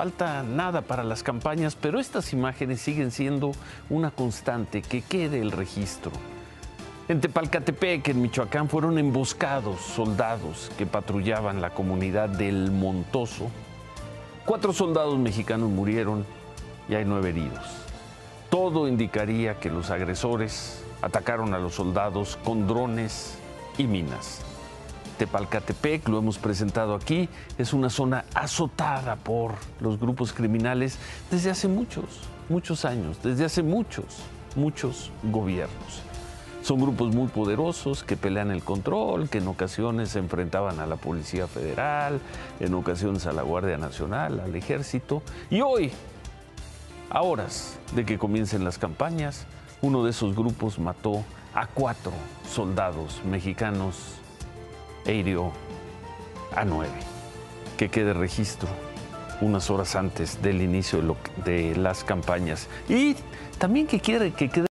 falta nada para las campañas, pero estas imágenes siguen siendo una constante, que quede el registro. En Tepalcatepec, en Michoacán, fueron emboscados soldados que patrullaban la comunidad del Montoso. Cuatro soldados mexicanos murieron y hay nueve heridos. Todo indicaría que los agresores atacaron a los soldados con drones y minas. Tepalcatepec, lo hemos presentado aquí, es una zona azotada por los grupos criminales desde hace muchos, muchos años, desde hace muchos, muchos gobiernos. Son grupos muy poderosos que pelean el control, que en ocasiones se enfrentaban a la Policía Federal, en ocasiones a la Guardia Nacional, al Ejército. Y hoy, a horas de que comiencen las campañas, uno de esos grupos mató a cuatro soldados mexicanos e a nueve. Que quede registro unas horas antes del inicio de, de las campañas. Y también que, quiere, que quede